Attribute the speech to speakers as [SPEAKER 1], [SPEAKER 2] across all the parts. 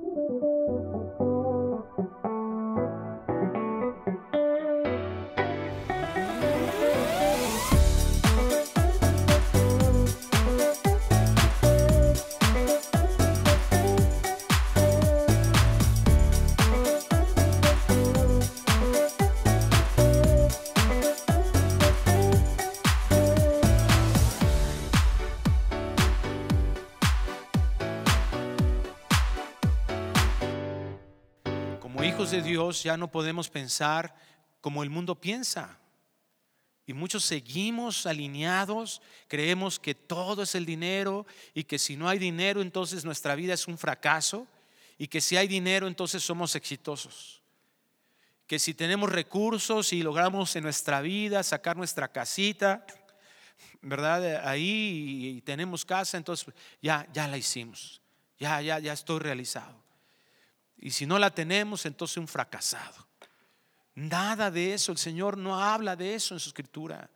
[SPEAKER 1] Thank you. Ya no podemos pensar como el mundo piensa. Y muchos seguimos alineados, creemos que todo es el dinero y que si no hay dinero entonces nuestra vida es un fracaso y que si hay dinero entonces somos exitosos. Que si tenemos recursos y logramos en nuestra vida sacar nuestra casita, ¿verdad? Ahí y tenemos casa, entonces ya ya la hicimos. Ya ya ya estoy realizado. Y si no la tenemos, entonces un fracasado. Nada de eso, el Señor no habla de eso en su escritura.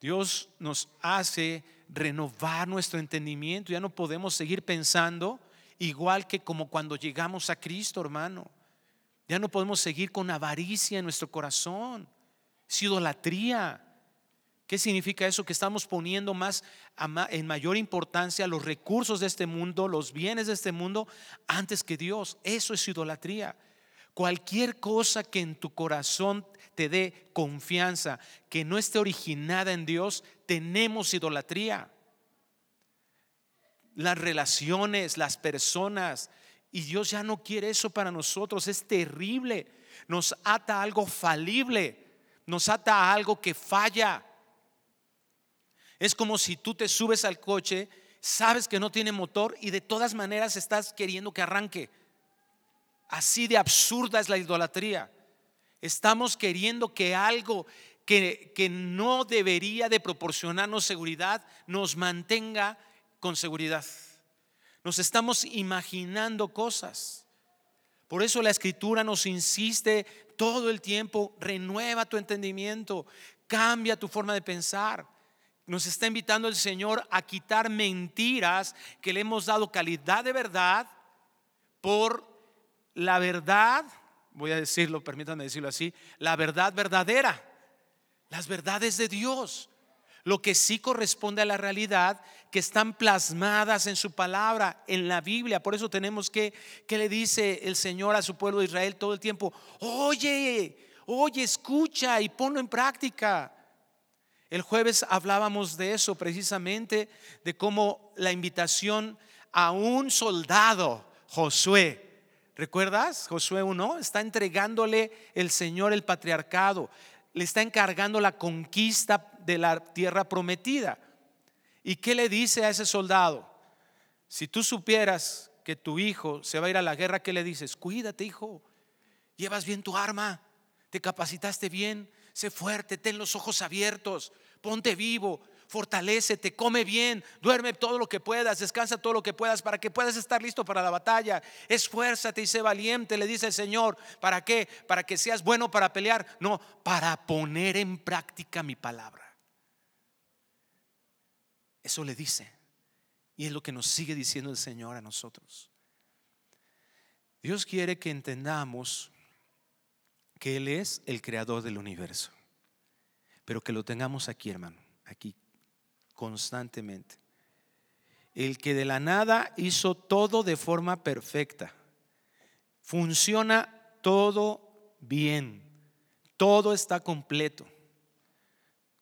[SPEAKER 1] Dios nos hace renovar nuestro entendimiento. Ya no podemos seguir pensando igual que como cuando llegamos a Cristo, hermano. Ya no podemos seguir con avaricia en nuestro corazón. Es idolatría. ¿Qué significa eso? Que estamos poniendo más en mayor importancia los recursos de este mundo, los bienes de este mundo, antes que Dios. Eso es idolatría. Cualquier cosa que en tu corazón te dé confianza, que no esté originada en Dios, tenemos idolatría. Las relaciones, las personas, y Dios ya no quiere eso para nosotros, es terrible. Nos ata a algo falible, nos ata a algo que falla. Es como si tú te subes al coche, sabes que no tiene motor y de todas maneras estás queriendo que arranque. Así de absurda es la idolatría. Estamos queriendo que algo que, que no debería de proporcionarnos seguridad nos mantenga con seguridad. Nos estamos imaginando cosas. Por eso la escritura nos insiste todo el tiempo, renueva tu entendimiento, cambia tu forma de pensar. Nos está invitando el Señor a quitar mentiras que le hemos dado calidad de verdad por la verdad, voy a decirlo, permítanme decirlo así, la verdad verdadera, las verdades de Dios, lo que sí corresponde a la realidad que están plasmadas en su palabra, en la Biblia. Por eso tenemos que, que le dice el Señor a su pueblo de Israel todo el tiempo, oye, oye, escucha y ponlo en práctica. El jueves hablábamos de eso precisamente, de cómo la invitación a un soldado, Josué, ¿recuerdas? Josué 1 está entregándole el Señor el patriarcado, le está encargando la conquista de la tierra prometida. ¿Y qué le dice a ese soldado? Si tú supieras que tu hijo se va a ir a la guerra, ¿qué le dices? Cuídate, hijo. Llevas bien tu arma, te capacitaste bien, sé fuerte, ten los ojos abiertos, ponte vivo, fortalecete, come bien, duerme todo lo que puedas, descansa todo lo que puedas para que puedas estar listo para la batalla. Esfuérzate y sé valiente, le dice el Señor. ¿Para qué? Para que seas bueno para pelear. No, para poner en práctica mi palabra. Eso le dice. Y es lo que nos sigue diciendo el Señor a nosotros. Dios quiere que entendamos que Él es el creador del universo. Pero que lo tengamos aquí, hermano, aquí constantemente. El que de la nada hizo todo de forma perfecta. Funciona todo bien. Todo está completo.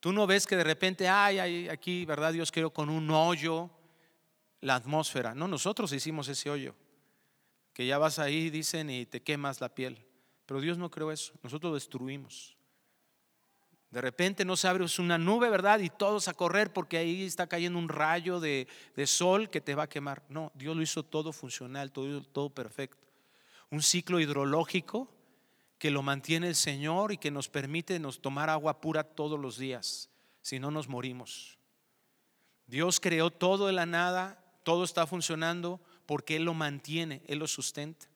[SPEAKER 1] Tú no ves que de repente, ay, aquí, ¿verdad? Dios creó con un hoyo la atmósfera. No, nosotros hicimos ese hoyo. Que ya vas ahí, dicen, y te quemas la piel. Pero Dios no creó eso, nosotros lo destruimos. De repente no se abre una nube, ¿verdad? Y todos a correr porque ahí está cayendo un rayo de, sol que te va a quemar. No, Dios lo hizo todo funcional, todo, todo perfecto. Un ciclo hidrológico que lo mantiene el Señor y que nos permite nos tomar agua pura todos los días, si no nos morimos. Dios creó todo de la nada, todo está funcionando porque Él lo mantiene, Él lo sustenta.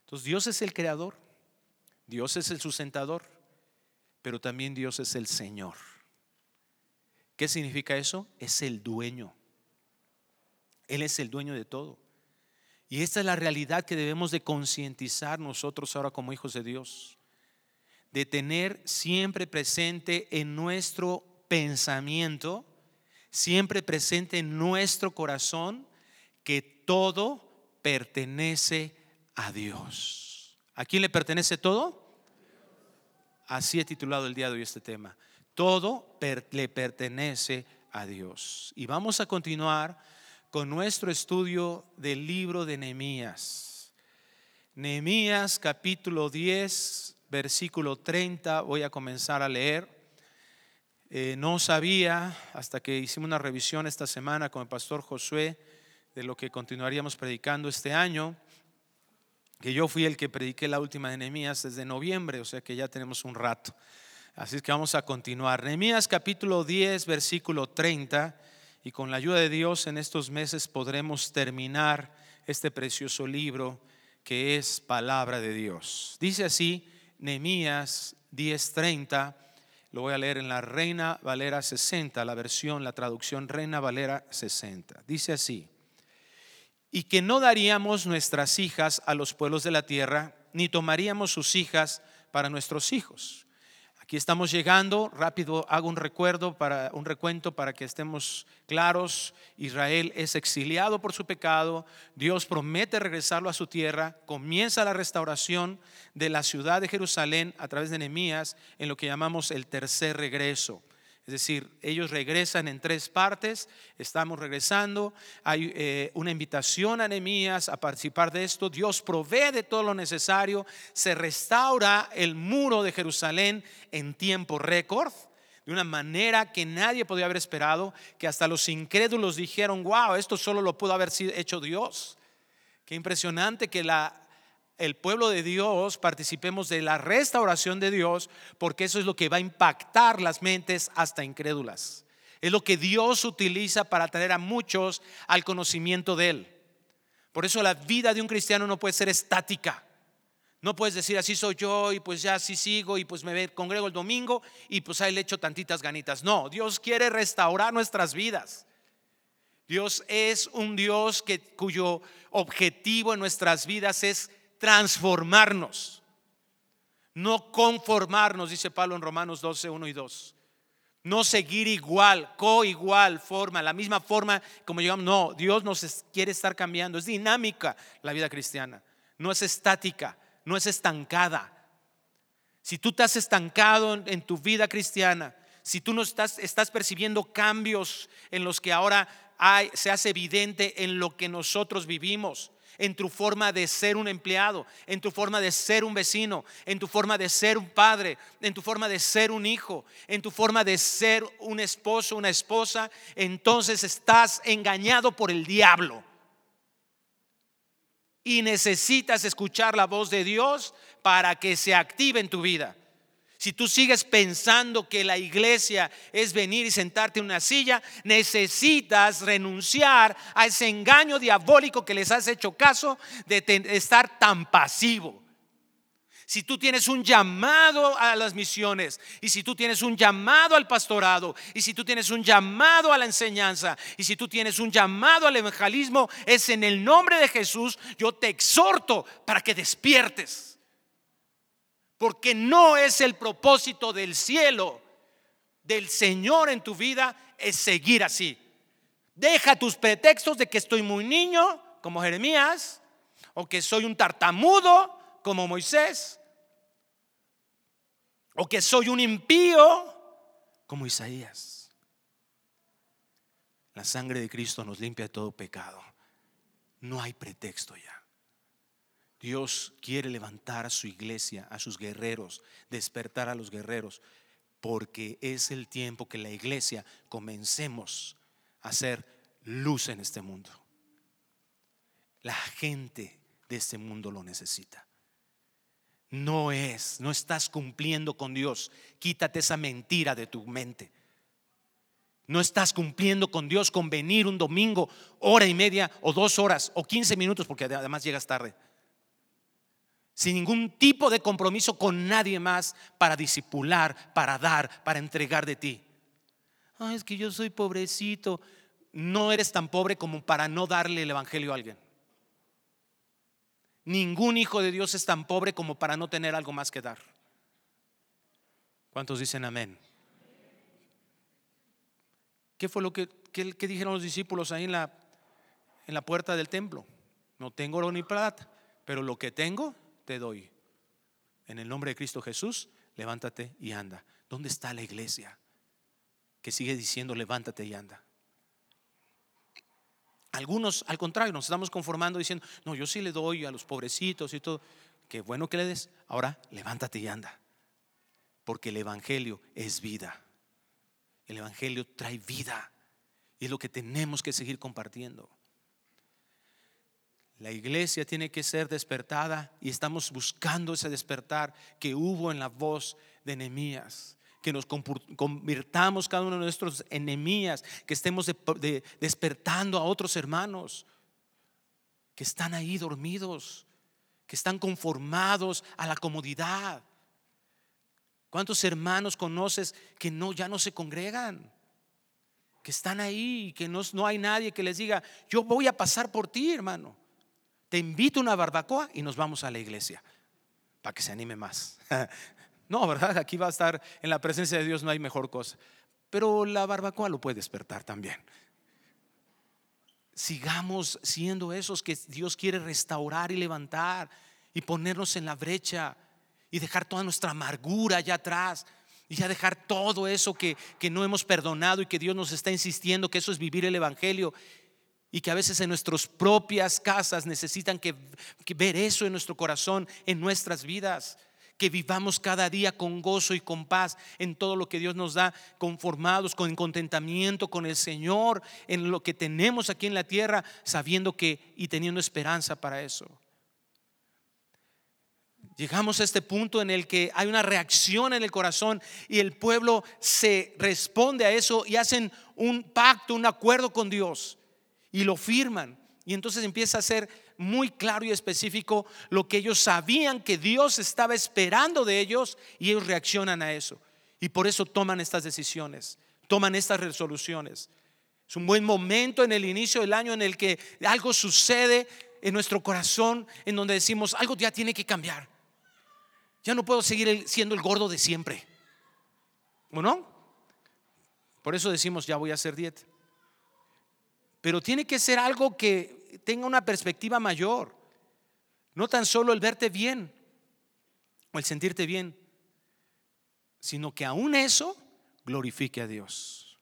[SPEAKER 1] Entonces Dios es el creador. Dios es el sustentador, pero también Dios es el Señor. ¿Qué significa eso? Es el dueño. Él es el dueño de todo. Y esta es la realidad que debemos de concientizar nosotros ahora como hijos de Dios. De tener siempre presente en nuestro pensamiento, siempre presente en nuestro corazón, que todo pertenece a Dios. ¿A quién le pertenece todo? Así he titulado el día de hoy este tema. Todo le pertenece a Dios. Y vamos a continuar con nuestro estudio del libro de Nehemías. Nehemías capítulo 10, versículo 30, voy a comenzar a leer. Eh, no sabía, hasta que hicimos una revisión esta semana con el pastor Josué, de lo que continuaríamos predicando este año, que yo fui el que prediqué la última de Nehemías desde noviembre, o sea que ya tenemos un rato. Así es que vamos a continuar. Nehemías capítulo 10, versículo 30, y con la ayuda de Dios en estos meses podremos terminar este precioso libro que es palabra de Dios. Dice así, Nehemías 10:30, lo voy a leer en la Reina Valera 60, la versión, la traducción Reina Valera 60. Dice así: y que no daríamos nuestras hijas a los pueblos de la tierra, ni tomaríamos sus hijas para nuestros hijos. Aquí estamos llegando, rápido hago un recuerdo para un recuento para que estemos claros. Israel es exiliado por su pecado, Dios promete regresarlo a su tierra, comienza la restauración de la ciudad de Jerusalén a través de Nehemías en lo que llamamos el tercer regreso. Es decir, ellos regresan en tres partes, estamos regresando, hay eh, una invitación a Nehemías a participar de esto, Dios provee de todo lo necesario, se restaura el muro de Jerusalén en tiempo récord, de una manera que nadie podía haber esperado, que hasta los incrédulos dijeron, wow, esto solo lo pudo haber hecho Dios. Qué impresionante que la el pueblo de Dios participemos de la restauración de Dios, porque eso es lo que va a impactar las mentes hasta incrédulas. Es lo que Dios utiliza para traer a muchos al conocimiento de Él. Por eso la vida de un cristiano no puede ser estática. No puedes decir así soy yo y pues ya así sigo y pues me congrego el domingo y pues ahí le echo tantitas ganitas. No, Dios quiere restaurar nuestras vidas. Dios es un Dios que, cuyo objetivo en nuestras vidas es transformarnos, no conformarnos, dice Pablo en Romanos 12, 1 y 2. No seguir igual, co-igual forma, la misma forma como llegamos. No, Dios nos quiere estar cambiando. Es dinámica la vida cristiana. No es estática, no es estancada. Si tú te has estancado en, tu vida cristiana, si tú no estás, estás percibiendo cambios en los que ahora hay, se hace evidente en lo que nosotros vivimos, en tu forma de ser un empleado, en tu forma de ser un vecino, en tu forma de ser un padre, en tu forma de ser un hijo, en tu forma de ser un esposo, una esposa, entonces estás engañado por el diablo. Y necesitas escuchar la voz de Dios para que se active en tu vida. Si tú sigues pensando que la iglesia es venir y sentarte en una silla, necesitas renunciar a ese engaño diabólico que les has hecho caso de estar tan pasivo. Si tú tienes un llamado a las misiones, y si tú tienes un llamado al pastorado, y si tú tienes un llamado a la enseñanza, y si tú tienes un llamado al evangelismo, es en el nombre de Jesús, yo te exhorto para que despiertes porque no es el propósito del cielo, del Señor en tu vida, es seguir así. Deja tus pretextos de que estoy muy niño, como Jeremías, o que soy un tartamudo, como Moisés, o que soy un impío, como Isaías. La sangre de Cristo nos limpia de todo pecado. No hay pretexto ya. Dios quiere levantar a su iglesia, a sus guerreros, despertar a los guerreros, porque es el tiempo que la iglesia comencemos a hacer luz en este mundo. La gente de este mundo lo necesita. No es, no estás cumpliendo con Dios. Quítate esa mentira de tu mente. No estás cumpliendo con Dios con venir un domingo, hora y media o dos horas o quince minutos, porque además llegas tarde sin ningún tipo de compromiso con nadie más para disipular, para dar, para entregar de ti. Ay, es que yo soy pobrecito. No eres tan pobre como para no darle el evangelio a alguien. Ningún hijo de Dios es tan pobre como para no tener algo más que dar. ¿Cuántos dicen amén? ¿Qué fue lo que, dijeron los discípulos ahí en la, en la puerta del templo? No tengo oro ni plata, pero lo que tengo te doy. En el nombre de Cristo Jesús, levántate y anda. ¿Dónde está la iglesia que sigue diciendo levántate y anda? Algunos, al contrario, nos estamos conformando diciendo, no, yo sí le doy a los pobrecitos y todo. Qué bueno que le des. Ahora, levántate y anda. Porque el Evangelio es vida. El Evangelio trae vida. Y es lo que tenemos que seguir compartiendo. La iglesia tiene que ser despertada y estamos buscando ese despertar que hubo en la voz de Nehemías que nos convirtamos cada uno de nuestros enemías, que estemos despertando a otros hermanos que están ahí dormidos, que están conformados a la comodidad. ¿Cuántos hermanos conoces que no ya no se congregan? Que están ahí, que no, no hay nadie que les diga, yo voy a pasar por ti, hermano. Te invito a una barbacoa y nos vamos a la iglesia para que se anime más. No, ¿verdad? Aquí va a estar en la presencia de Dios, no hay mejor cosa. Pero la barbacoa lo puede despertar también. Sigamos siendo esos que Dios quiere restaurar y levantar y ponernos en la brecha y dejar toda nuestra amargura allá atrás y ya dejar todo eso que, que no hemos perdonado y que Dios nos está insistiendo que eso es vivir el Evangelio y que a veces en nuestras propias casas necesitan que, ver eso en nuestro corazón, en nuestras vidas que vivamos cada día con gozo y con paz en todo lo que Dios nos da, conformados con contentamiento con el Señor, en lo que tenemos aquí en la tierra, sabiendo que y teniendo esperanza para eso. Llegamos a este punto en el que hay una reacción en el corazón y el pueblo se responde a eso y hacen un pacto, un acuerdo con Dios y lo firman. Y entonces empieza a ser muy claro y específico lo que ellos sabían que Dios estaba esperando de ellos y ellos reaccionan a eso. Y por eso toman estas decisiones, toman estas resoluciones. Es un buen momento en el inicio del año en el que algo sucede en nuestro corazón, en donde decimos, algo ya tiene que cambiar. Ya no puedo seguir siendo el gordo de siempre. ¿Bueno? Por eso decimos, ya voy a hacer dieta. Pero tiene que ser algo que tenga una perspectiva mayor. No tan solo el verte bien o el sentirte bien, sino que aún eso glorifique a Dios.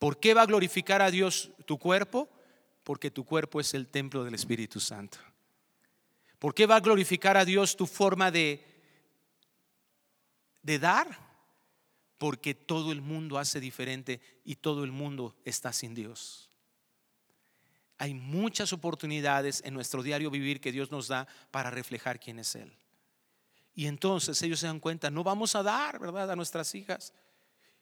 [SPEAKER 1] ¿Por qué va a glorificar a Dios tu cuerpo? Porque tu cuerpo es el templo del Espíritu Santo. ¿Por qué va a glorificar a Dios tu forma de, de dar? Porque todo el mundo hace diferente y todo el mundo está sin Dios hay muchas oportunidades en nuestro diario vivir que Dios nos da para reflejar quién es Él. Y entonces ellos se dan cuenta, no vamos a dar, ¿verdad?, a nuestras hijas.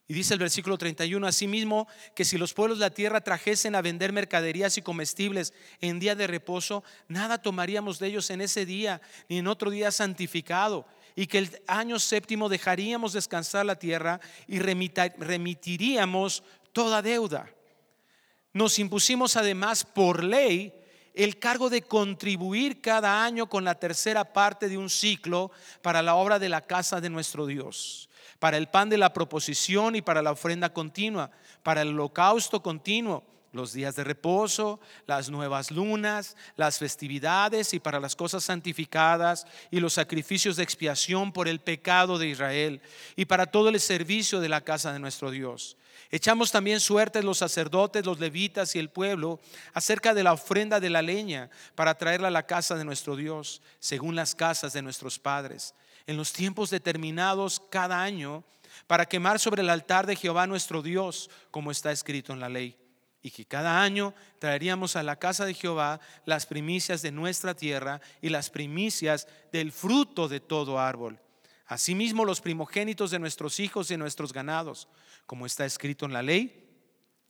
[SPEAKER 1] Y dice el versículo 31, asimismo, que si los pueblos de la tierra trajesen a vender mercaderías y comestibles en día de reposo, nada tomaríamos de ellos en ese día, ni en otro día santificado, y que el año séptimo dejaríamos descansar la tierra y remitiríamos toda deuda. Nos impusimos además por ley el cargo de contribuir cada año con la tercera parte de un ciclo para la obra de la casa de nuestro Dios, para el pan de la proposición y para la ofrenda continua, para el holocausto continuo, los días de reposo, las nuevas lunas, las festividades y para las cosas santificadas y los sacrificios de expiación por el pecado de Israel y para todo el servicio de la casa de nuestro Dios Echamos también suertes los sacerdotes, los levitas y el pueblo acerca de la ofrenda de la leña para traerla a la casa de nuestro Dios, según las casas de nuestros padres, en los tiempos determinados cada año, para quemar sobre el altar de Jehová nuestro Dios, como está escrito en la ley. Y que cada año traeríamos a la casa de Jehová las primicias de nuestra tierra y las primicias del fruto de todo árbol. Asimismo los primogénitos de nuestros hijos y nuestros ganados como está escrito en la ley,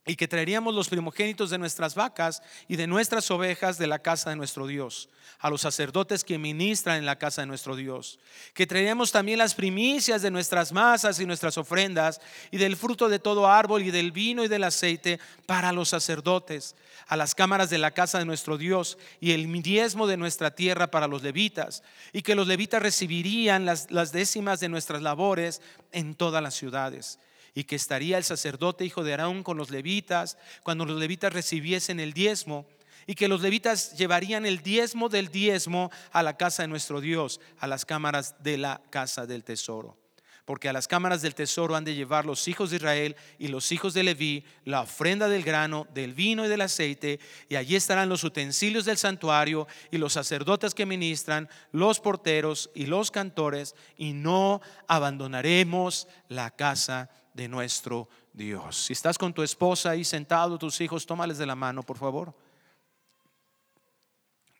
[SPEAKER 1] y que traeríamos los primogénitos de nuestras vacas y de nuestras ovejas de la casa de nuestro Dios, a los sacerdotes que ministran en la casa de nuestro Dios, que traeríamos también las primicias de nuestras masas y nuestras ofrendas y del fruto de todo árbol y del vino y del aceite para los sacerdotes, a las cámaras de la casa de nuestro Dios y el diezmo de nuestra tierra para los levitas, y que los levitas recibirían las, las décimas de nuestras labores en todas las ciudades y que estaría el sacerdote hijo de Aarón con los levitas cuando los levitas recibiesen el diezmo y que los levitas llevarían el diezmo del diezmo a la casa de nuestro Dios, a las cámaras de la casa del tesoro. Porque a las cámaras del tesoro han de llevar los hijos de Israel y los hijos de Leví la ofrenda del grano, del vino y del aceite, y allí estarán los utensilios del santuario y los sacerdotes que ministran, los porteros y los cantores, y no abandonaremos la casa de nuestro Dios. Si estás con tu esposa ahí sentado, tus hijos, tómales de la mano, por favor.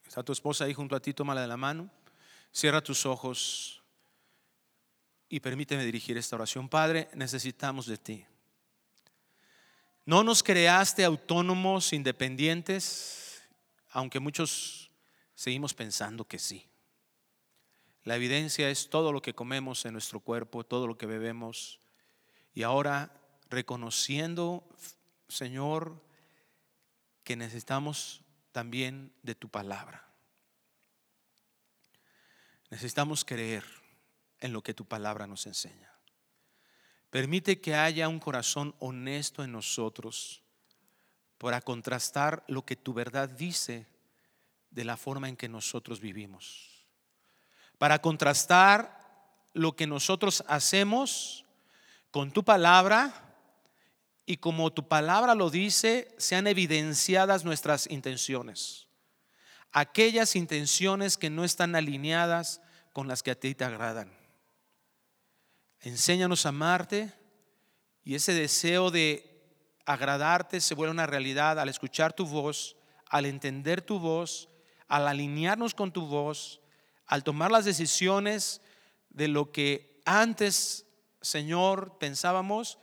[SPEAKER 1] Está tu esposa ahí junto a ti, tómala de la mano. Cierra tus ojos y permíteme dirigir esta oración. Padre, necesitamos de ti. No nos creaste autónomos, independientes, aunque muchos seguimos pensando que sí. La evidencia es todo lo que comemos en nuestro cuerpo, todo lo que bebemos, y ahora reconociendo, Señor, que necesitamos también de tu palabra. Necesitamos creer en lo que tu palabra nos enseña. Permite que haya un corazón honesto en nosotros para contrastar lo que tu verdad dice de la forma en que nosotros vivimos. Para contrastar lo que nosotros hacemos con tu palabra y como tu palabra lo dice, sean evidenciadas nuestras intenciones. Aquellas intenciones que no están alineadas con las que a ti te agradan. Enséñanos a amarte y ese deseo de agradarte se vuelve una realidad al escuchar tu voz, al entender tu voz, al alinearnos con tu voz, al tomar las decisiones de lo que antes Señor, pensábamos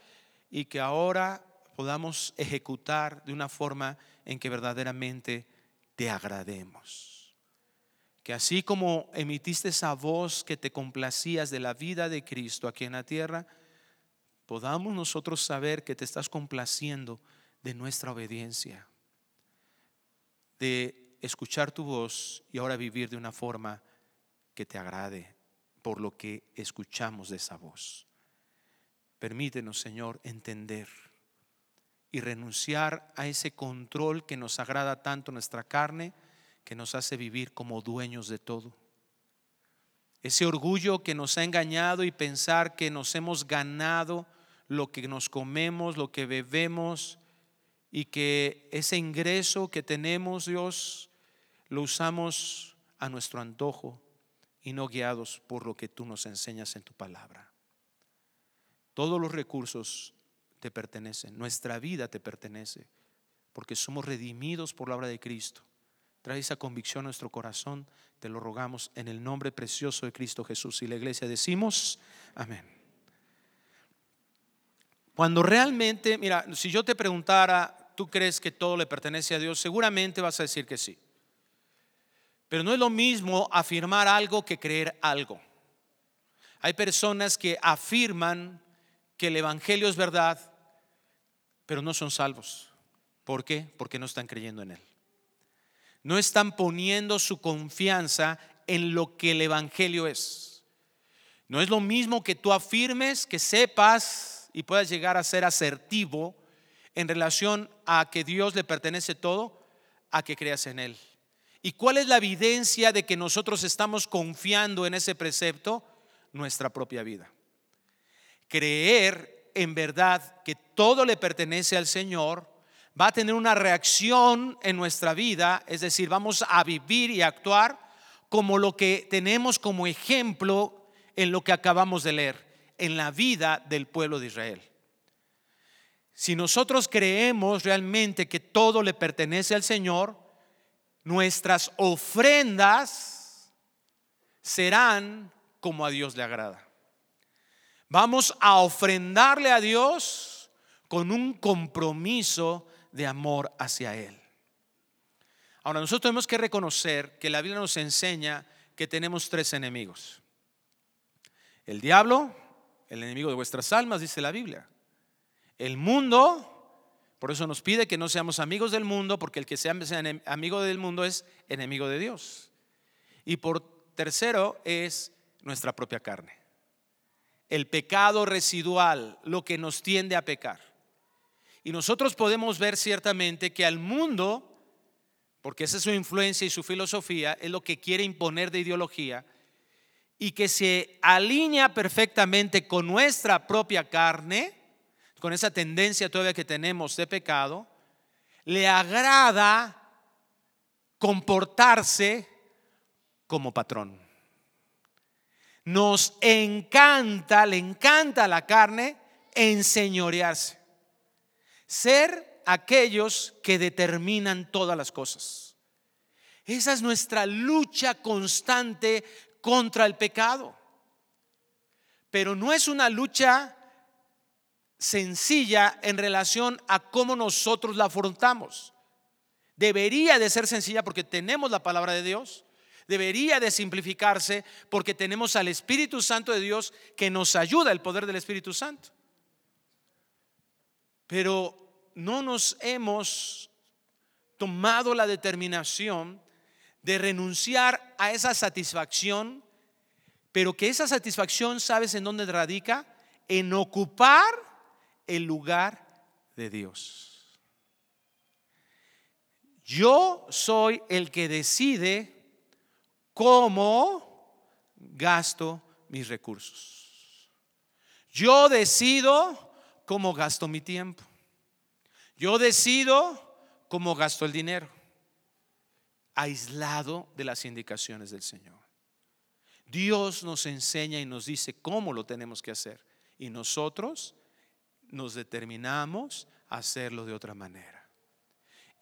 [SPEAKER 1] y que ahora podamos ejecutar de una forma en que verdaderamente te agrademos. Que así como emitiste esa voz que te complacías de la vida de Cristo aquí en la tierra, podamos nosotros saber que te estás complaciendo de nuestra obediencia, de escuchar tu voz y ahora vivir de una forma que te agrade por lo que escuchamos de esa voz. Permítenos, Señor, entender y renunciar a ese control que nos agrada tanto nuestra carne, que nos hace vivir como dueños de todo. Ese orgullo que nos ha engañado y pensar que nos hemos ganado lo que nos comemos, lo que bebemos y que ese ingreso que tenemos, Dios, lo usamos a nuestro antojo y no guiados por lo que tú nos enseñas en tu palabra. Todos los recursos te pertenecen, nuestra vida te pertenece, porque somos redimidos por la obra de Cristo. Trae esa convicción a nuestro corazón, te lo rogamos en el nombre precioso de Cristo Jesús. Y la iglesia decimos, amén. Cuando realmente, mira, si yo te preguntara, ¿tú crees que todo le pertenece a Dios? Seguramente vas a decir que sí. Pero no es lo mismo afirmar algo que creer algo. Hay personas que afirman que el Evangelio es verdad, pero no son salvos. ¿Por qué? Porque no están creyendo en Él. No están poniendo su confianza en lo que el Evangelio es. No es lo mismo que tú afirmes, que sepas y puedas llegar a ser asertivo en relación a que Dios le pertenece todo, a que creas en Él. ¿Y cuál es la evidencia de que nosotros estamos confiando en ese precepto? Nuestra propia vida creer en verdad que todo le pertenece al Señor, va a tener una reacción en nuestra vida, es decir, vamos a vivir y actuar como lo que tenemos como ejemplo en lo que acabamos de leer, en la vida del pueblo de Israel. Si nosotros creemos realmente que todo le pertenece al Señor, nuestras ofrendas serán como a Dios le agrada. Vamos a ofrendarle a Dios con un compromiso de amor hacia Él. Ahora, nosotros tenemos que reconocer que la Biblia nos enseña que tenemos tres enemigos. El diablo, el enemigo de vuestras almas, dice la Biblia. El mundo, por eso nos pide que no seamos amigos del mundo, porque el que sea amigo del mundo es enemigo de Dios. Y por tercero es nuestra propia carne. El pecado residual, lo que nos tiende a pecar. Y nosotros podemos ver ciertamente que al mundo, porque esa es su influencia y su filosofía, es lo que quiere imponer de ideología, y que se alinea perfectamente con nuestra propia carne, con esa tendencia todavía que tenemos de pecado, le agrada comportarse como patrón. Nos encanta, le encanta la carne enseñorearse. Ser aquellos que determinan todas las cosas. Esa es nuestra lucha constante contra el pecado. Pero no es una lucha sencilla en relación a cómo nosotros la afrontamos. Debería de ser sencilla porque tenemos la palabra de Dios. Debería de simplificarse porque tenemos al Espíritu Santo de Dios que nos ayuda, el poder del Espíritu Santo. Pero no nos hemos tomado la determinación de renunciar a esa satisfacción, pero que esa satisfacción, ¿sabes en dónde radica? En ocupar el lugar de Dios. Yo soy el que decide cómo gasto mis recursos. Yo decido cómo gasto mi tiempo. Yo decido cómo gasto el dinero, aislado de las indicaciones del Señor. Dios nos enseña y nos dice cómo lo tenemos que hacer. Y nosotros nos determinamos a hacerlo de otra manera.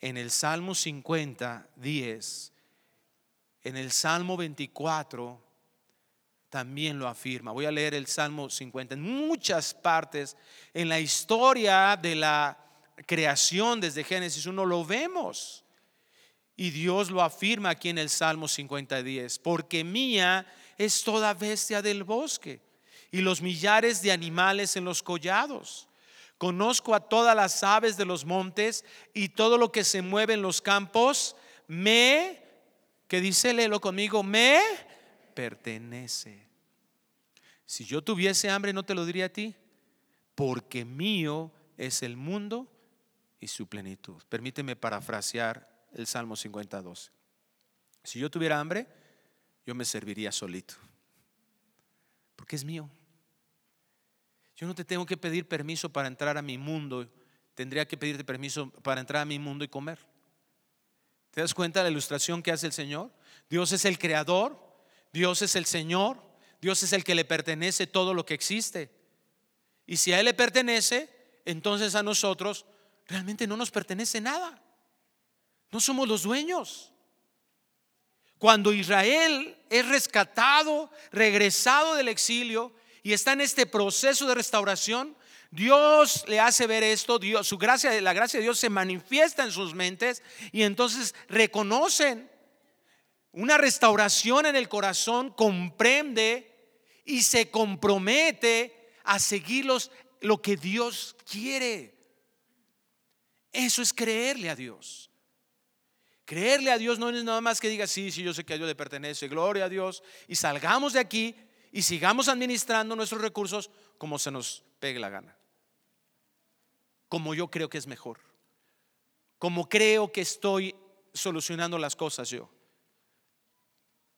[SPEAKER 1] En el Salmo 50, 10, en el Salmo 24 también lo afirma. Voy a leer el Salmo 50. En muchas partes, en la historia de la creación desde Génesis 1 lo vemos. Y Dios lo afirma aquí en el Salmo 50, 10. Porque mía es toda bestia del bosque y los millares de animales en los collados Conozco a todas las aves de los montes y todo lo que se mueve en los campos. Me, que dice, léelo conmigo, me pertenece. Si yo tuviese hambre, no te lo diría a ti, porque mío es el mundo y su plenitud. Permíteme parafrasear el Salmo 52. Si yo tuviera hambre, yo me serviría solito, porque es mío. Yo no te tengo que pedir permiso para entrar a mi mundo. Tendría que pedirte permiso para entrar a mi mundo y comer. ¿Te das cuenta de la ilustración que hace el Señor? Dios es el creador, Dios es el Señor, Dios es el que le pertenece todo lo que existe. Y si a Él le pertenece, entonces a nosotros realmente no nos pertenece nada. No somos los dueños. Cuando Israel es rescatado, regresado del exilio, y está en este proceso de restauración, Dios le hace ver esto, Dios, su gracia, la gracia de Dios se manifiesta en sus mentes y entonces reconocen una restauración en el corazón, comprende y se compromete a seguir lo que Dios quiere. Eso es creerle a Dios. Creerle a Dios no es nada más que diga, sí, sí, yo sé que a Dios le pertenece, gloria a Dios, y salgamos de aquí y sigamos administrando nuestros recursos como se nos pegue la gana. Como yo creo que es mejor. Como creo que estoy solucionando las cosas yo.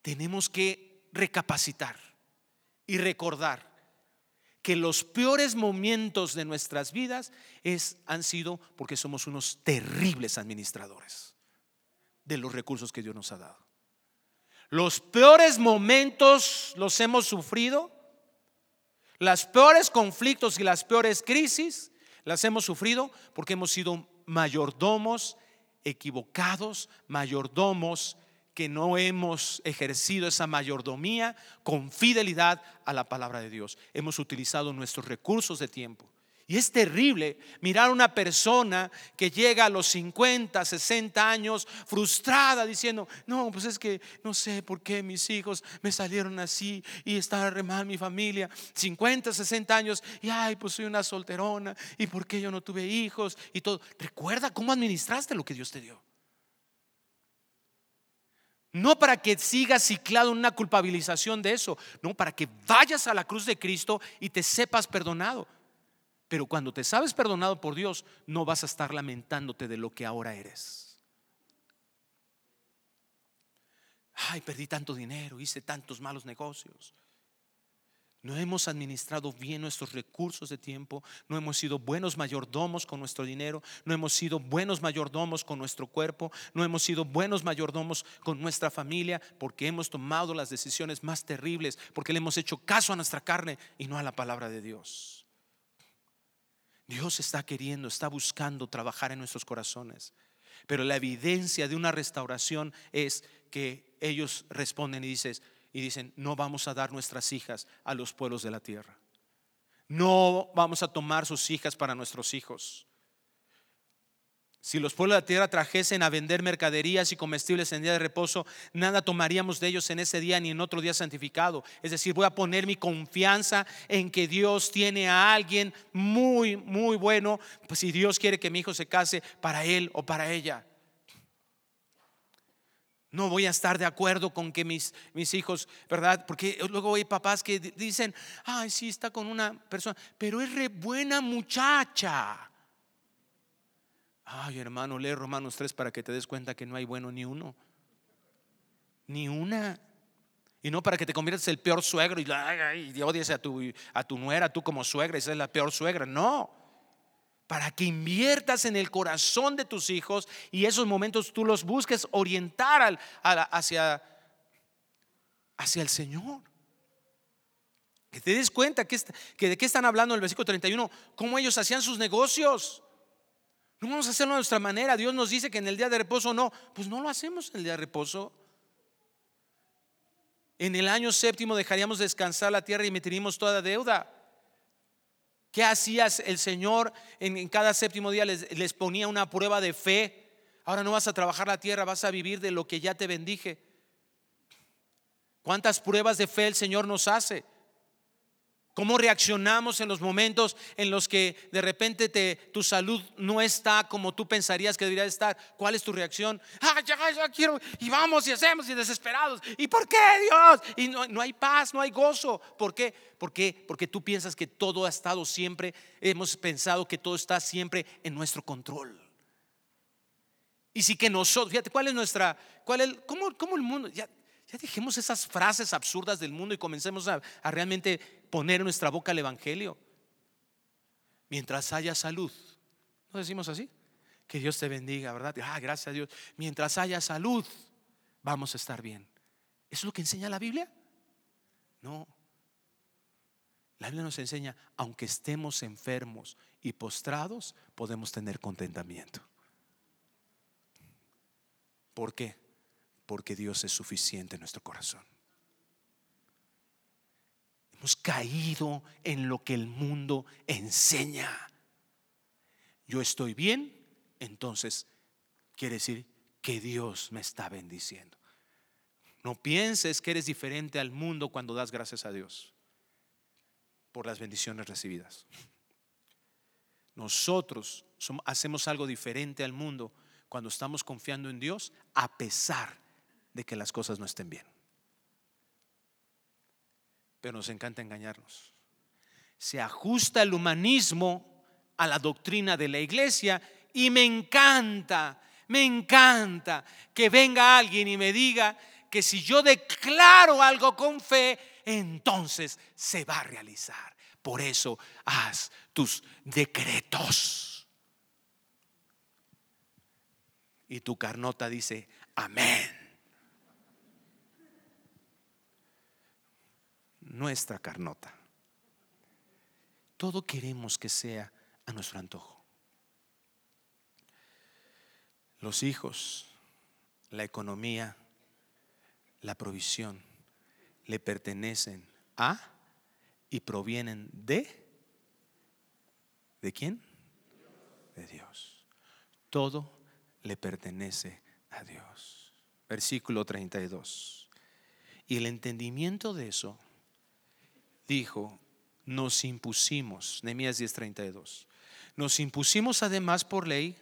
[SPEAKER 1] Tenemos que recapacitar y recordar que los peores momentos de nuestras vidas es, han sido porque somos unos terribles administradores de los recursos que Dios nos ha dado. Los peores momentos los hemos sufrido. Las peores conflictos y las peores crisis las hemos sufrido porque hemos sido mayordomos equivocados, mayordomos que no hemos ejercido esa mayordomía con fidelidad a la palabra de Dios. Hemos utilizado nuestros recursos de tiempo Y es terrible mirar a una persona que llega a los 50, 60 años frustrada diciendo, no, pues es que no sé por qué mis hijos me salieron así y está re mal mi familia. 50, 60 años y ay, pues soy una solterona y por qué yo no tuve hijos y todo. Recuerda cómo administraste lo que Dios te dio. No para que sigas ciclado en una culpabilización de eso, no, para que vayas a la cruz de Cristo y te sepas perdonado. Pero cuando te sabes perdonado por Dios, no vas a estar lamentándote de lo que ahora eres. Ay, perdí tanto dinero, hice tantos malos negocios. No hemos administrado bien nuestros recursos de tiempo, no hemos sido buenos mayordomos con nuestro dinero, no hemos sido buenos mayordomos con nuestro cuerpo, no hemos sido buenos mayordomos con nuestra familia, porque hemos tomado las decisiones más terribles, porque le hemos hecho caso a nuestra carne y no a la palabra de Dios. Dios está queriendo, está buscando trabajar en nuestros corazones. Pero la evidencia de una restauración es que ellos responden y, y dicen, no vamos a dar nuestras hijas a los pueblos de la tierra. No vamos a tomar sus hijas para nuestros hijos. Si los pueblos de la tierra trajesen a vender mercaderías y comestibles en día de reposo, nada tomaríamos de ellos en ese día ni en otro día santificado. Es decir, voy a poner mi confianza en que Dios tiene a alguien muy, muy bueno, pues si Dios quiere que mi hijo se case para él o para ella. No voy a estar de acuerdo con que mis, mis hijos, ¿verdad? Porque luego hay papás que dicen, ay, sí, está con una persona, pero es buena muchacha. Ay, hermano, lee Romanos 3 para que te des cuenta que no hay bueno ni uno. Ni una. Y no para que te conviertas en el peor suegro y, ay, odies a tu, a tu nuera, tú como suegra, esa es la peor suegra. No. Para que inviertas en el corazón de tus hijos y esos momentos tú los busques orientar hacia, hacia el Señor. Que te des cuenta que, que de qué están hablando en el versículo 31, cómo ellos hacían sus negocios. No vamos a hacerlo de nuestra manera. Dios nos dice que en el día de reposo no. Pues no lo hacemos en el día de reposo. En el año séptimo dejaríamos descansar la tierra y meteríamos toda deuda. ¿Qué hacías el Señor en, cada séptimo día? Les, les ponía una prueba de fe. Ahora no vas a trabajar la tierra, vas a vivir de lo que ya te bendije. ¿Cuántas pruebas de fe el Señor nos hace? ¿Cómo reaccionamos en los momentos en los que de repente te, tu salud no está como tú pensarías que debería estar? ¿Cuál es tu reacción? Ah, ya, ya quiero, y vamos y hacemos y desesperados. ¿Y por qué Dios? Y no, no hay paz, no hay gozo. ¿Por qué? ¿Por qué? Porque tú piensas que todo ha estado siempre, hemos pensado que todo está siempre en nuestro control. Y sí que nosotros, fíjate, ¿cuál es nuestra, cuál es, cómo, cómo el mundo, ya, ya dejemos esas frases absurdas del mundo y comencemos a, realmente poner en nuestra boca el Evangelio. Mientras haya salud, ¿no decimos así? Que Dios te bendiga, ¿verdad? Ah, gracias a Dios. Mientras haya salud, vamos a estar bien. ¿Eso es lo que enseña la Biblia? No. La Biblia nos enseña, aunque estemos enfermos y postrados, podemos tener contentamiento. ¿Por qué? Porque Dios es suficiente en nuestro corazón. Hemos caído en lo que el mundo enseña. Yo estoy bien, entonces quiere decir que Dios me está bendiciendo. No pienses que eres diferente al mundo cuando das gracias a Dios por las bendiciones recibidas. Nosotros hacemos algo diferente al mundo cuando estamos confiando en Dios a pesar de que las cosas no estén bien. Pero nos encanta engañarnos. Se ajusta el humanismo a la doctrina de la iglesia y me encanta, me encanta que venga alguien y me diga que si yo declaro algo con fe, entonces se va a realizar. Por eso haz tus decretos. Y tu carnota dice, amén. Nuestra carnota. Todo queremos que sea a nuestro antojo. Los hijos, la economía, la provisión le pertenecen a y provienen de ¿De quién? De Dios. Todo le pertenece a Dios. Versículo 32. Y el entendimiento de eso dijo, nos impusimos, Nehemías 10:32. Nos impusimos además por ley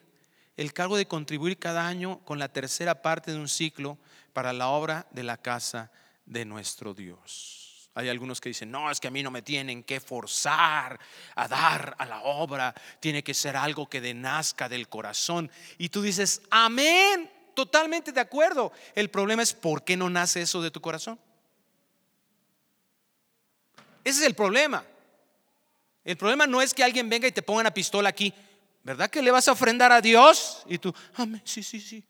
[SPEAKER 1] el cargo de contribuir cada año con la tercera parte de un ciclo para la obra de la casa de nuestro Dios. Hay algunos que dicen, no, es que a mí no me tienen que forzar a dar a la obra, tiene que ser algo que denazca del corazón. Y tú dices, amén, totalmente de acuerdo. El problema es, ¿por qué no nace eso de tu corazón? Ese es el problema. El problema no es que alguien venga y te ponga una pistola aquí ¿verdad que le vas a ofrendar a Dios? Y tú, amén, sí, sí, sí.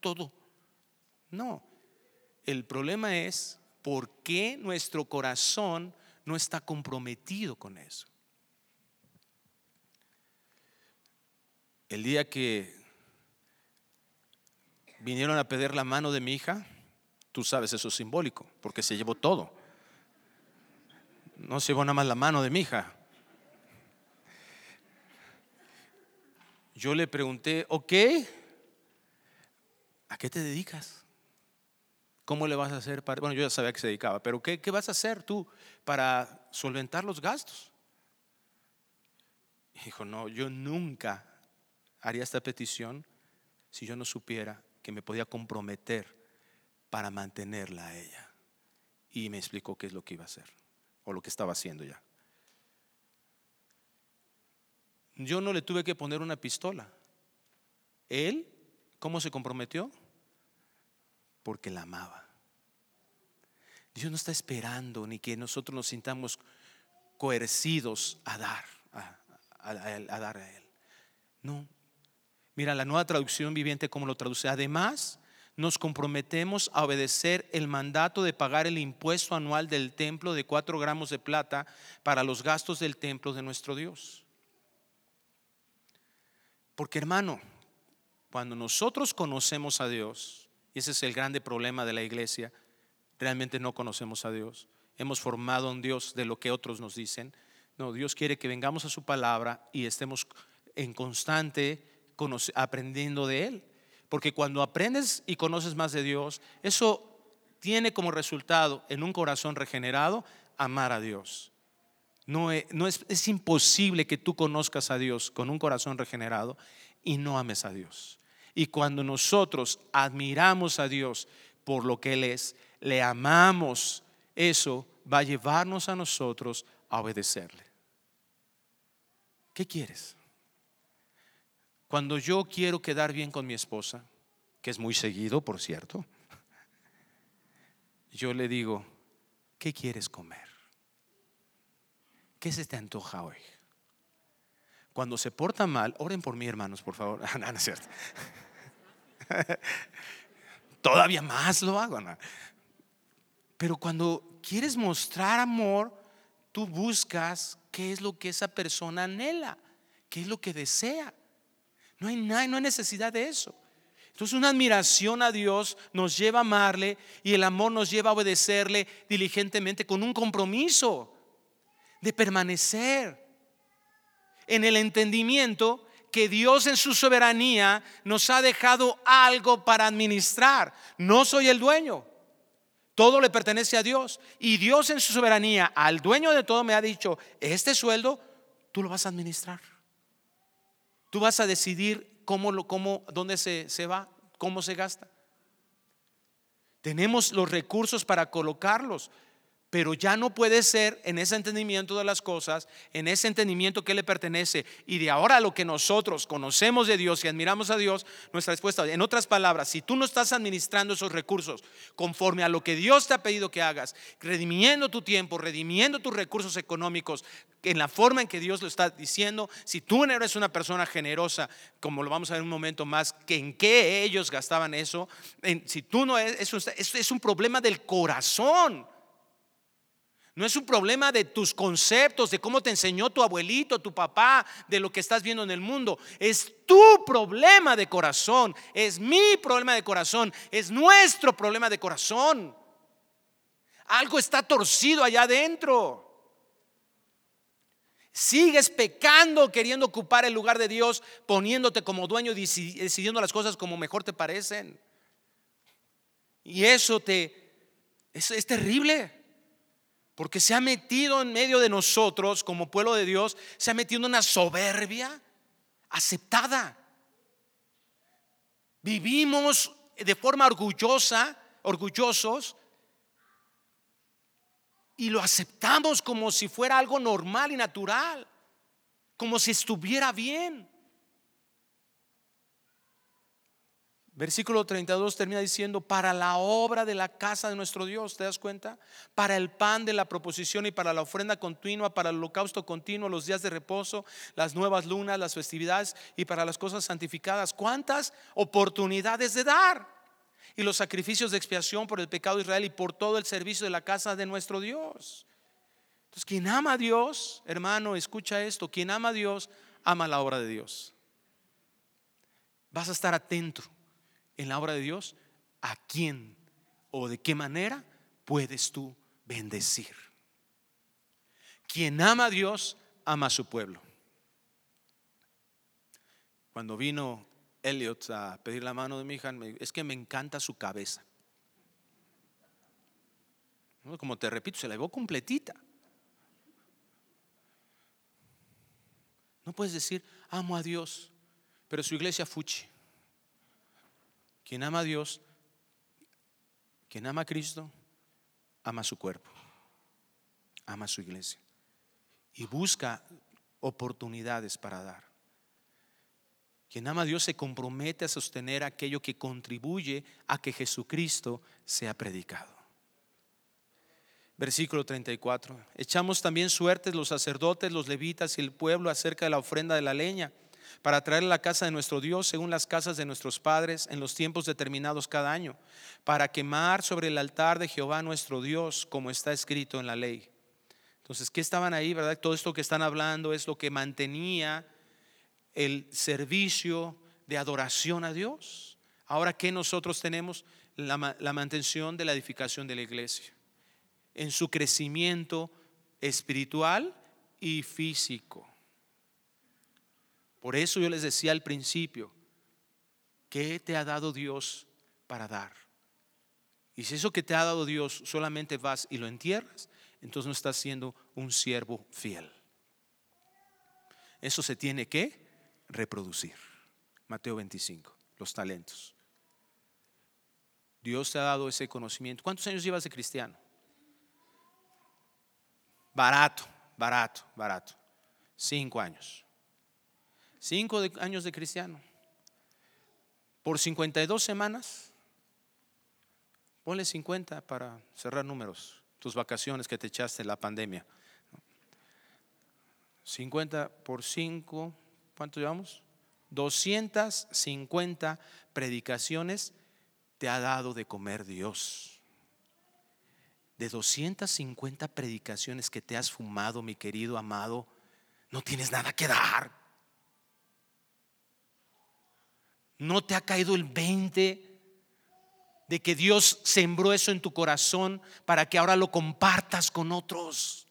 [SPEAKER 1] Todo. No. El problema es por qué nuestro corazón no está comprometido con eso. El día que vinieron a pedir la mano de mi hija, tú sabes, eso es simbólico, porque se llevó todo. No se llevó nada más la mano de mi hija, yo le pregunté, ok, ¿a qué te dedicas? ¿Cómo le vas a hacer para.? Bueno, yo ya sabía que se dedicaba, pero ¿qué, qué vas a hacer tú para solventar los gastos? dijo, no, yo nunca haría esta petición si yo no supiera que me podía comprometer para mantenerla a ella. Y me explicó qué es lo que iba a hacer, o lo que estaba haciendo ya. Yo no le tuve que poner una pistola. Él, ¿cómo se comprometió? Porque la amaba. Dios no está esperando ni que nosotros nos sintamos coercidos a dar a, dar a Él. No. Mira, la nueva traducción viviente, ¿cómo lo traduce? Además, nos comprometemos a obedecer el mandato de pagar el impuesto anual del templo de cuatro gramos de plata para los gastos del templo de nuestro Dios. Porque hermano, cuando nosotros conocemos a Dios, y ese es el grande problema de la iglesia, realmente no conocemos a Dios. Hemos formado un Dios de lo que otros nos dicen. No, Dios quiere que vengamos a su palabra y estemos en constante aprendiendo de Él. Porque cuando aprendes y conoces más de Dios, eso tiene como resultado en un corazón regenerado amar a Dios. No, es, es imposible que tú conozcas a Dios con un corazón regenerado y no ames a Dios. Y cuando nosotros admiramos a Dios por lo que Él es, le amamos, eso va a llevarnos a nosotros a obedecerle. ¿Qué quieres? Cuando yo quiero quedar bien con mi esposa, que es muy seguido, por cierto, yo le digo, ¿qué quieres comer? ¿Qué se te antoja hoy? Cuando se porta mal, oren por mí, hermanos, por favor. no, no es cierto. Todavía más lo hago. Pero cuando quieres mostrar amor, tú buscas qué es lo que esa persona anhela, qué es lo que desea. No hay, no hay necesidad de eso. Entonces una admiración a Dios nos lleva a amarle y el amor nos lleva a obedecerle diligentemente con un compromiso de permanecer en el entendimiento que Dios en su soberanía nos ha dejado algo para administrar. No soy el dueño. Todo le pertenece a Dios. Y Dios en su soberanía al dueño de todo me ha dicho, este sueldo tú lo vas a administrar. Tú vas a decidir cómo, lo, cómo dónde se, se va, cómo se gasta. Tenemos los recursos para colocarlos pero ya no puede ser en ese entendimiento de las cosas, en ese entendimiento que le pertenece y de ahora lo que nosotros conocemos de Dios y admiramos a Dios, nuestra respuesta, en otras palabras, si tú no estás administrando esos recursos conforme a lo que Dios te ha pedido que hagas, redimiendo tu tiempo, redimiendo tus recursos económicos en la forma en que Dios lo está diciendo, si tú no eres una persona generosa, como lo vamos a ver un momento más, que en qué ellos gastaban eso, si tú no es, eso es un problema del corazón. No es un problema de tus conceptos, de cómo te enseñó tu abuelito, tu papá, de lo que estás viendo en el mundo. Es tu problema de corazón, es mi problema de corazón, es nuestro problema de corazón. Algo está torcido allá adentro. Sigues pecando, queriendo ocupar el lugar de Dios, poniéndote como dueño y decidiendo las cosas como mejor te parecen. Y eso te es, es terrible. Porque se ha metido en medio de nosotros como pueblo de Dios, se ha metido una soberbia aceptada. Vivimos de forma orgullosa, orgullosos, y lo aceptamos como si fuera algo normal y natural, como si estuviera bien. Versículo 32 termina diciendo, para la obra de la casa de nuestro Dios, ¿te das cuenta? Para el pan de la proposición y para la ofrenda continua, para el holocausto continuo, los días de reposo, las nuevas lunas, las festividades y para las cosas santificadas. ¿Cuántas oportunidades de dar? y los sacrificios de expiación por el pecado de Israel y por todo el servicio de la casa de nuestro Dios. Entonces, quien ama a Dios, hermano, escucha esto, quien ama a Dios, ama la obra de Dios. Vas a estar atento en la obra de Dios a quién o de qué manera puedes tú bendecir. Quien ama a Dios, ama a su pueblo. Cuando vino Elliot a pedir la mano de mi hija, es que me encanta su cabeza. Como te repito, se la llevó completita. No puedes decir, amo a Dios, pero su iglesia fuchi. Quien ama a Dios, quien ama a Cristo, ama su cuerpo, ama su iglesia y busca oportunidades para dar. Quien ama a Dios se compromete a sostener aquello que contribuye a que Jesucristo sea predicado. Versículo 34. Echamos también suertes los sacerdotes, los levitas y el pueblo acerca de la ofrenda de la leña para traer la casa de nuestro Dios según las casas de nuestros padres en los tiempos determinados cada año, para quemar sobre el altar de Jehová nuestro Dios, como está escrito en la ley. Entonces, ¿qué estaban ahí, verdad? Todo esto que están hablando es lo que mantenía el servicio de adoración a Dios. Ahora, ¿qué nosotros tenemos? La, la mantención de la edificación de la iglesia, en su crecimiento espiritual y físico. Por eso yo les decía al principio, ¿qué te ha dado Dios para dar? Y si eso que te ha dado Dios solamente vas y lo entierras, entonces no estás siendo un siervo fiel. Eso se tiene que reproducir. Mateo 25, los talentos. Dios te ha dado ese conocimiento. ¿Cuántos años llevas de cristiano? Barato, barato, barato. Cinco años. Cinco años de cristiano. Por 52 semanas. Ponle 50 para cerrar números. Tus vacaciones que te echaste en la pandemia. 50 por 5 ¿Cuánto llevamos? 250 predicaciones te ha dado de comer Dios. De 250 predicaciones que te has fumado, mi querido amado, no tienes nada que dar. No te ha caído el 20 de que Dios sembró eso en tu corazón para que ahora lo compartas con otros.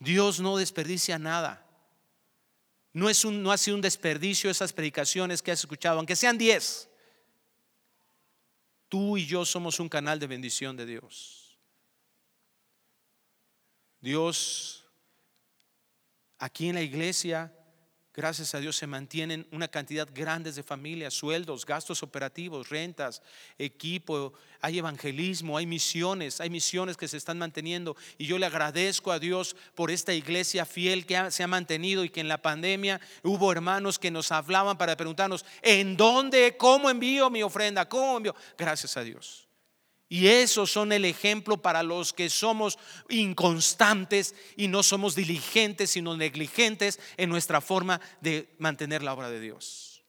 [SPEAKER 1] Dios no desperdicia nada. No, es un, no ha sido un desperdicio esas predicaciones que has escuchado, aunque sean diez. Tú y yo somos un canal de bendición de Dios. Dios, aquí en la iglesia, Gracias a Dios se mantienen una cantidad grande de familias, sueldos, gastos operativos, rentas, equipo, hay evangelismo, hay misiones, hay misiones que se están manteniendo. Y yo le agradezco a Dios por esta iglesia fiel que se ha mantenido y que en la pandemia hubo hermanos que nos hablaban para preguntarnos, ¿en dónde, cómo envío mi ofrenda? ¿Cómo envío? Gracias a Dios. Y esos son el ejemplo para los que somos inconstantes y no somos diligentes, sino negligentes en nuestra forma de mantener la obra de Dios.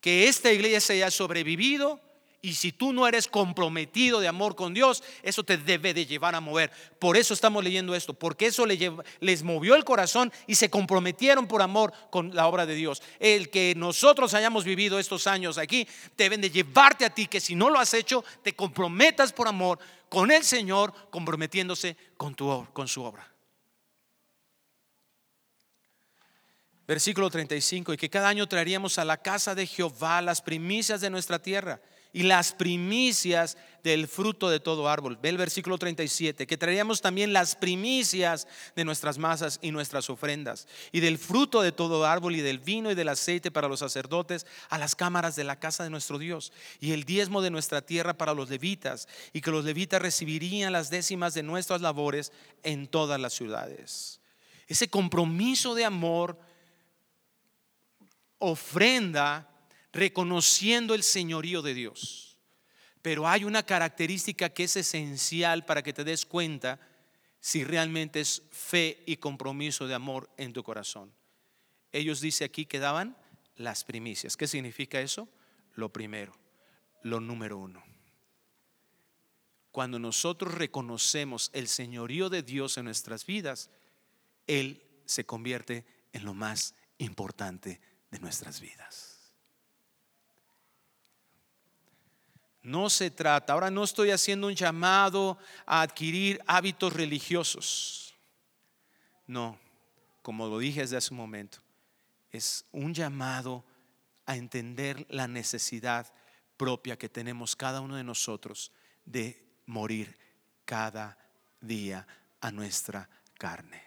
[SPEAKER 1] Que esta iglesia haya sobrevivido Y si tú no eres comprometido de amor con Dios, eso te debe de llevar a mover. Por eso estamos leyendo esto, porque eso les movió el corazón y se comprometieron por amor con la obra de Dios. El que nosotros hayamos vivido estos años aquí, deben de llevarte a ti, que si no lo has hecho, te comprometas por amor con el Señor, comprometiéndose con, su obra. Versículo 35, y que cada año traeríamos a la casa de Jehová las primicias de nuestra tierra y las primicias del fruto de todo árbol. Ve el versículo 37, que traeríamos también las primicias de nuestras masas y nuestras ofrendas, y del fruto de todo árbol, y del vino y del aceite para los sacerdotes, a las cámaras de la casa de nuestro Dios, y el diezmo de nuestra tierra para los levitas, y que los levitas recibirían las décimas de nuestras labores en todas las ciudades. Ese compromiso de amor ofrenda reconociendo el señorío de Dios. Pero hay una característica que es esencial para que te des cuenta si realmente es fe y compromiso de amor en tu corazón. Ellos dice aquí que daban las primicias. ¿Qué significa eso? Lo primero, lo número uno. Cuando nosotros reconocemos el señorío de Dios en nuestras vidas, Él se convierte en lo más importante de nuestras vidas. No se trata, ahora no estoy haciendo un llamado a adquirir hábitos religiosos. No, como lo dije desde hace un momento, es un llamado a entender la necesidad propia que tenemos cada uno de nosotros de morir cada día a nuestra carne.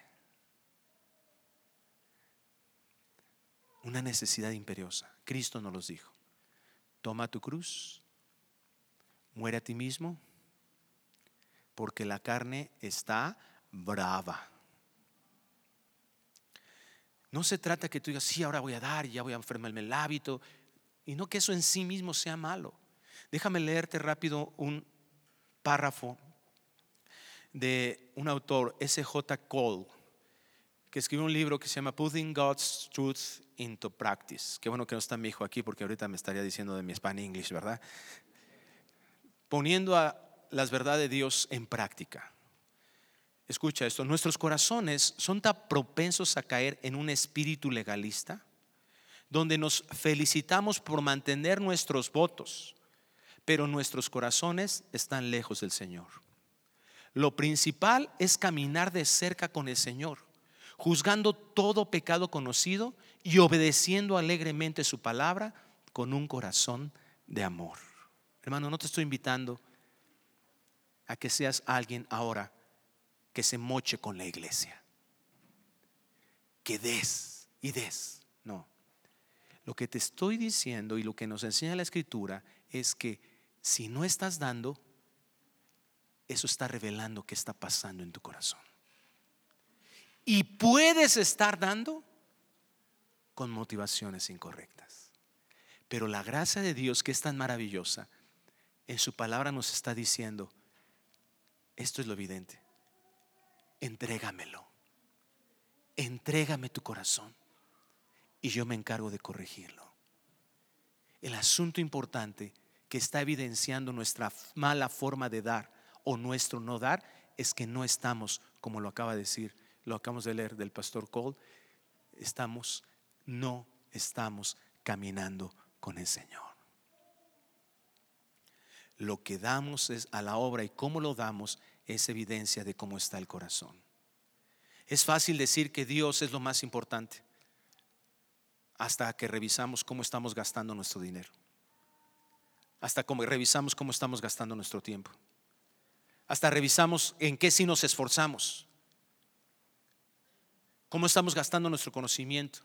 [SPEAKER 1] una necesidad imperiosa. Cristo nos los dijo. Toma tu cruz, muere a ti mismo, porque la carne está brava. No se trata que tú digas, sí, ahora voy a dar ya voy a enfermarme el hábito, y no que eso en sí mismo sea malo. Déjame leerte rápido un párrafo de un autor, S.J. Cole que escribió un libro que se llama Putting God's Truth into Practice. Qué bueno que no está mi hijo aquí porque ahorita me estaría diciendo de mi Spanish English, ¿verdad? Poniendo a las verdades de Dios en práctica. Escucha esto, nuestros corazones son tan propensos a caer en un espíritu legalista, donde nos felicitamos por mantener nuestros votos, pero nuestros corazones están lejos del Señor. Lo principal es caminar de cerca con el Señor juzgando todo pecado conocido y obedeciendo alegremente su palabra con un corazón de amor. Hermano, no te estoy invitando a que seas alguien ahora que se moche con la iglesia. Que des y des. No. Lo que te estoy diciendo y lo que nos enseña la escritura es que si no estás dando, eso está revelando qué está pasando en tu corazón. Y puedes estar dando con motivaciones incorrectas. Pero la gracia de Dios, que es tan maravillosa, en su palabra nos está diciendo, esto es lo evidente, entrégamelo, entrégame tu corazón y yo me encargo de corregirlo. El asunto importante que está evidenciando nuestra mala forma de dar o nuestro no dar es que no estamos, como lo acaba de decir lo acabamos de leer del pastor Cole, estamos, no estamos caminando con el Señor. Lo que damos es a la obra y cómo lo damos es evidencia de cómo está el corazón. Es fácil decir que Dios es lo más importante hasta que revisamos cómo estamos gastando nuestro dinero. Hasta que revisamos cómo estamos gastando nuestro tiempo. Hasta revisamos en qué sí nos esforzamos cómo estamos gastando nuestro conocimiento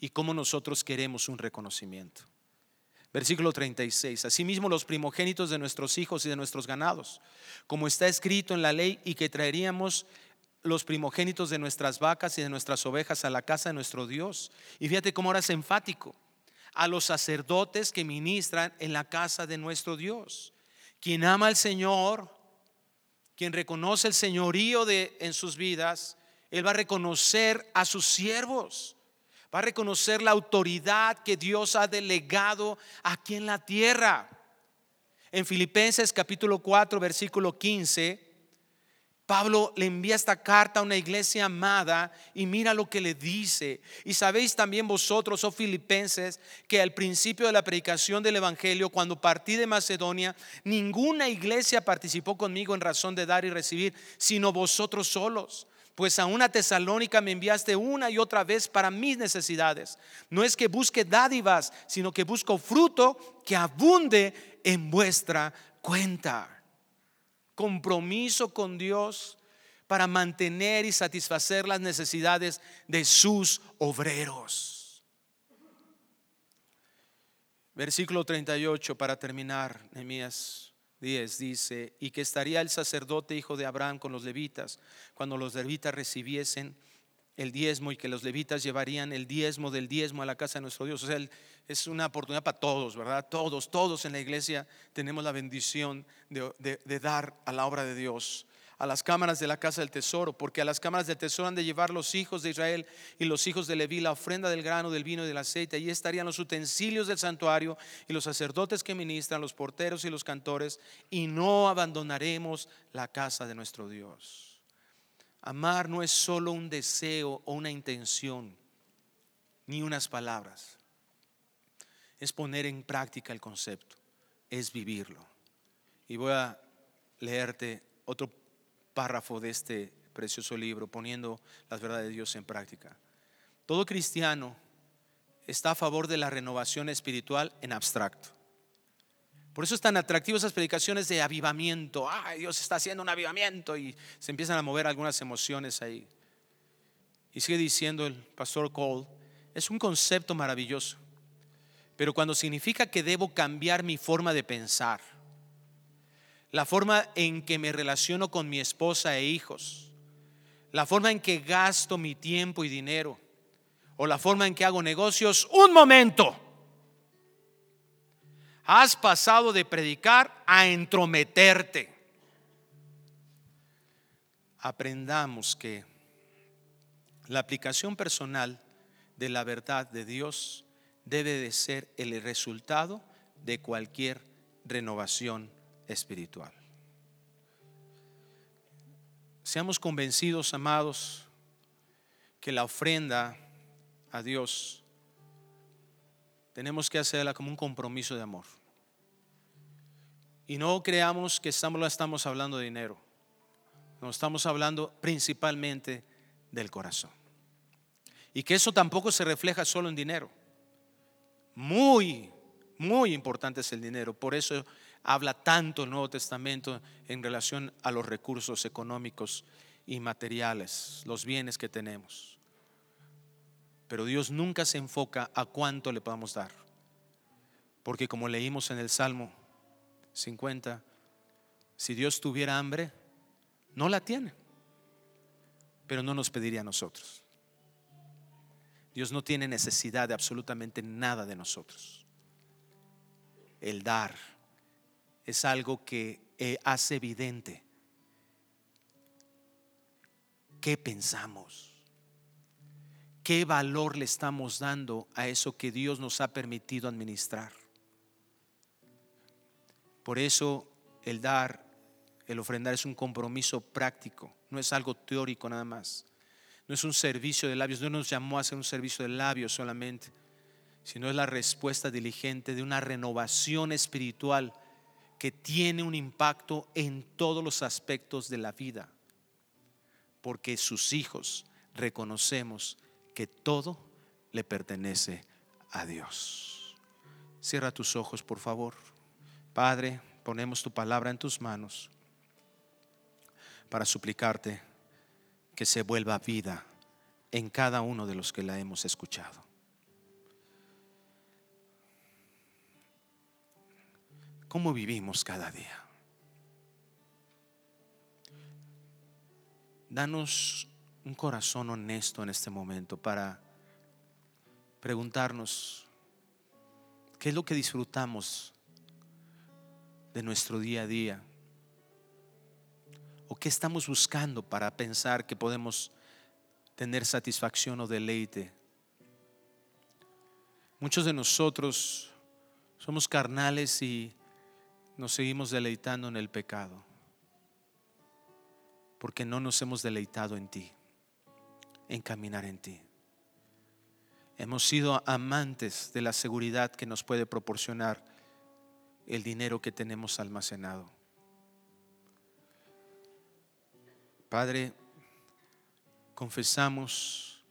[SPEAKER 1] y cómo nosotros queremos un reconocimiento. Versículo 36. Asimismo los primogénitos de nuestros hijos y de nuestros ganados, como está escrito en la ley, y que traeríamos los primogénitos de nuestras vacas y de nuestras ovejas a la casa de nuestro Dios. Y fíjate cómo ahora es enfático. A los sacerdotes que ministran en la casa de nuestro Dios. Quien ama al Señor, quien reconoce el señorío de, en sus vidas, él va a reconocer a sus siervos. Va a reconocer la autoridad que Dios ha delegado aquí en la tierra. En Filipenses capítulo 4, versículo 15, Pablo le envía esta carta a una iglesia amada y mira lo que le dice. Y sabéis también vosotros, oh filipenses, que al principio de la predicación del Evangelio, cuando partí de Macedonia, ninguna iglesia participó conmigo en razón de dar y recibir, sino vosotros solos. Pues a una tesalónica me enviaste una y otra vez para mis necesidades. No es que busque dádivas, sino que busco fruto que abunde en vuestra cuenta compromiso con Dios para mantener y satisfacer las necesidades de sus obreros. Versículo 38 para terminar, Nehemías 10 dice, y que estaría el sacerdote hijo de Abraham con los levitas cuando los levitas recibiesen el diezmo y que los levitas llevarían el diezmo del diezmo a la casa de nuestro Dios. O sea, es una oportunidad para todos, ¿verdad? Todos, todos en la iglesia tenemos la bendición de, dar a la obra de Dios a las cámaras de la casa del tesoro, porque a las cámaras del tesoro han de llevar los hijos de Israel y los hijos de Leví la ofrenda del grano, del vino y del aceite. Allí estarían los utensilios del santuario y los sacerdotes que ministran, los porteros y los cantores, y no abandonaremos la casa de nuestro Dios. Amar no es solo un deseo o una intención, ni unas palabras. Es poner en práctica el concepto, es vivirlo. Y voy a leerte otro párrafo de este precioso libro, poniendo las verdades de Dios en práctica. Todo cristiano está a favor de la renovación espiritual en abstracto. Por eso es tan atractivo esas predicaciones de avivamiento. Ay, Dios está haciendo un avivamiento y se empiezan a mover algunas emociones ahí. Y sigue diciendo el pastor Cole, es un concepto maravilloso. Pero cuando significa que debo cambiar mi forma de pensar, la forma en que me relaciono con mi esposa e hijos, la forma en que gasto mi tiempo y dinero, o la forma en que hago negocios, un momento. Has pasado de predicar a entrometerte. Aprendamos que la aplicación personal de la verdad de Dios debe de ser el resultado de cualquier renovación espiritual. Seamos convencidos, amados, que la ofrenda a Dios tenemos que hacerla como un compromiso de amor. Y no creamos que estamos, estamos hablando de dinero. No estamos hablando principalmente del corazón. Y que eso tampoco se refleja solo en dinero. Muy, muy importante es el dinero. Por eso habla tanto el Nuevo Testamento en relación a los recursos económicos y materiales, los bienes que tenemos. Pero Dios nunca se enfoca a cuánto le podamos dar. Porque como leímos en el Salmo 50, si Dios tuviera hambre, no la tiene, pero no nos pediría a nosotros. Dios no tiene necesidad de absolutamente nada de nosotros. El dar es algo que eh, hace evidente qué pensamos qué valor le estamos dando a eso que Dios nos ha permitido administrar. Por eso el dar, el ofrendar es un compromiso práctico, no es algo teórico nada más. No es un servicio de labios, no nos llamó a hacer un servicio de labios solamente, sino es la respuesta diligente de una renovación espiritual que tiene un impacto en todos los aspectos de la vida, porque sus hijos reconocemos que todo le pertenece a Dios. Cierra tus ojos, por favor. Padre, ponemos tu palabra en tus manos para suplicarte que se vuelva vida en cada uno de los que la hemos escuchado. ¿Cómo vivimos cada día? Danos un corazón honesto en este momento para preguntarnos qué es lo que disfrutamos de nuestro día a día o qué estamos buscando para pensar que podemos tener satisfacción o deleite. Muchos de nosotros somos carnales y nos seguimos deleitando en el pecado, porque no nos hemos deleitado en ti, en caminar en ti. Hemos sido amantes de la seguridad que nos puede proporcionar el dinero que tenemos almacenado. Padre, confesamos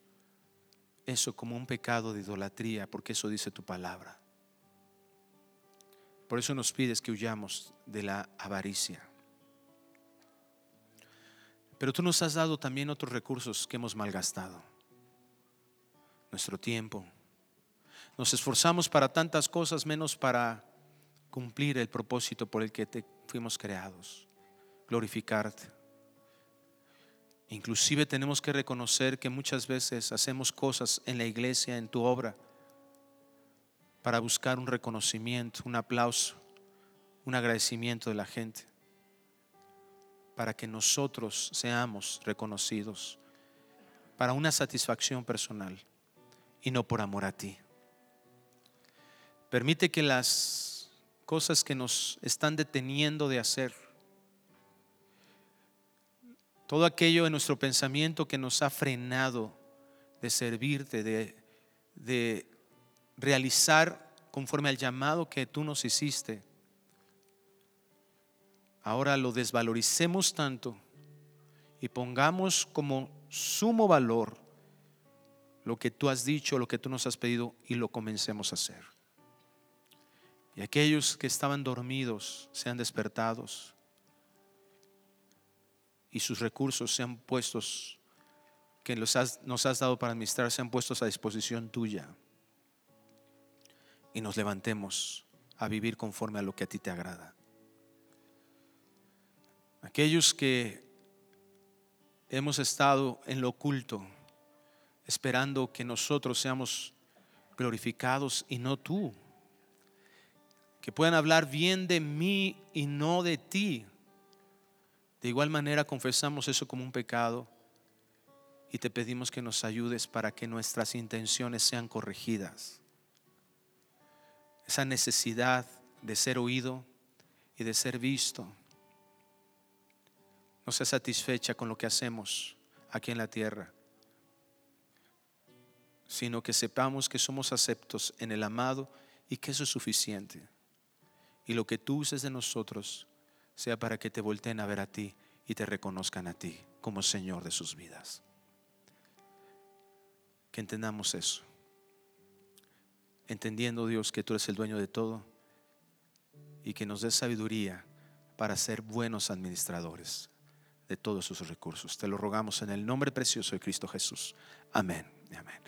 [SPEAKER 1] eso como un pecado de idolatría, porque eso dice tu palabra. Por eso nos pides que huyamos de la avaricia. Pero tú nos has dado también otros recursos que hemos malgastado. Nuestro tiempo. Nos esforzamos para tantas cosas menos para cumplir el propósito por el que te fuimos creados. Glorificarte. Inclusive tenemos que reconocer que muchas veces hacemos cosas en la iglesia, en tu obra, para buscar un reconocimiento, un aplauso, un agradecimiento de la gente, para que nosotros seamos reconocidos, para una satisfacción personal y no por amor a ti. Permite que las cosas que nos están deteniendo de hacer, todo aquello en nuestro pensamiento que nos ha frenado de servirte, de, de realizar conforme al llamado que tú nos hiciste, ahora lo desvaloricemos tanto y pongamos como sumo valor lo que tú has dicho, lo que tú nos has pedido y lo comencemos a hacer. Y aquellos que estaban dormidos sean despertados y sus recursos sean puestos, que nos has dado para administrar, sean puestos a disposición tuya y nos levantemos a vivir conforme a lo que a ti te agrada. Aquellos que hemos estado en lo oculto, esperando que nosotros seamos glorificados y no tú, que puedan hablar bien de mí y no de ti. De igual manera confesamos eso como un pecado y te pedimos que nos ayudes para que nuestras intenciones sean corregidas esa necesidad de ser oído y de ser visto no sea satisfecha con lo que hacemos aquí en la tierra, sino que sepamos que somos aceptos en el amado y que eso es suficiente. Y lo que tú uses de nosotros sea para que te volteen a ver a ti y te reconozcan a ti como Señor de sus vidas. Que entendamos eso entendiendo Dios que tú eres el dueño de todo y que nos des sabiduría para ser buenos administradores de todos sus recursos. Te lo rogamos en el nombre precioso de Cristo Jesús. Amén. Amén.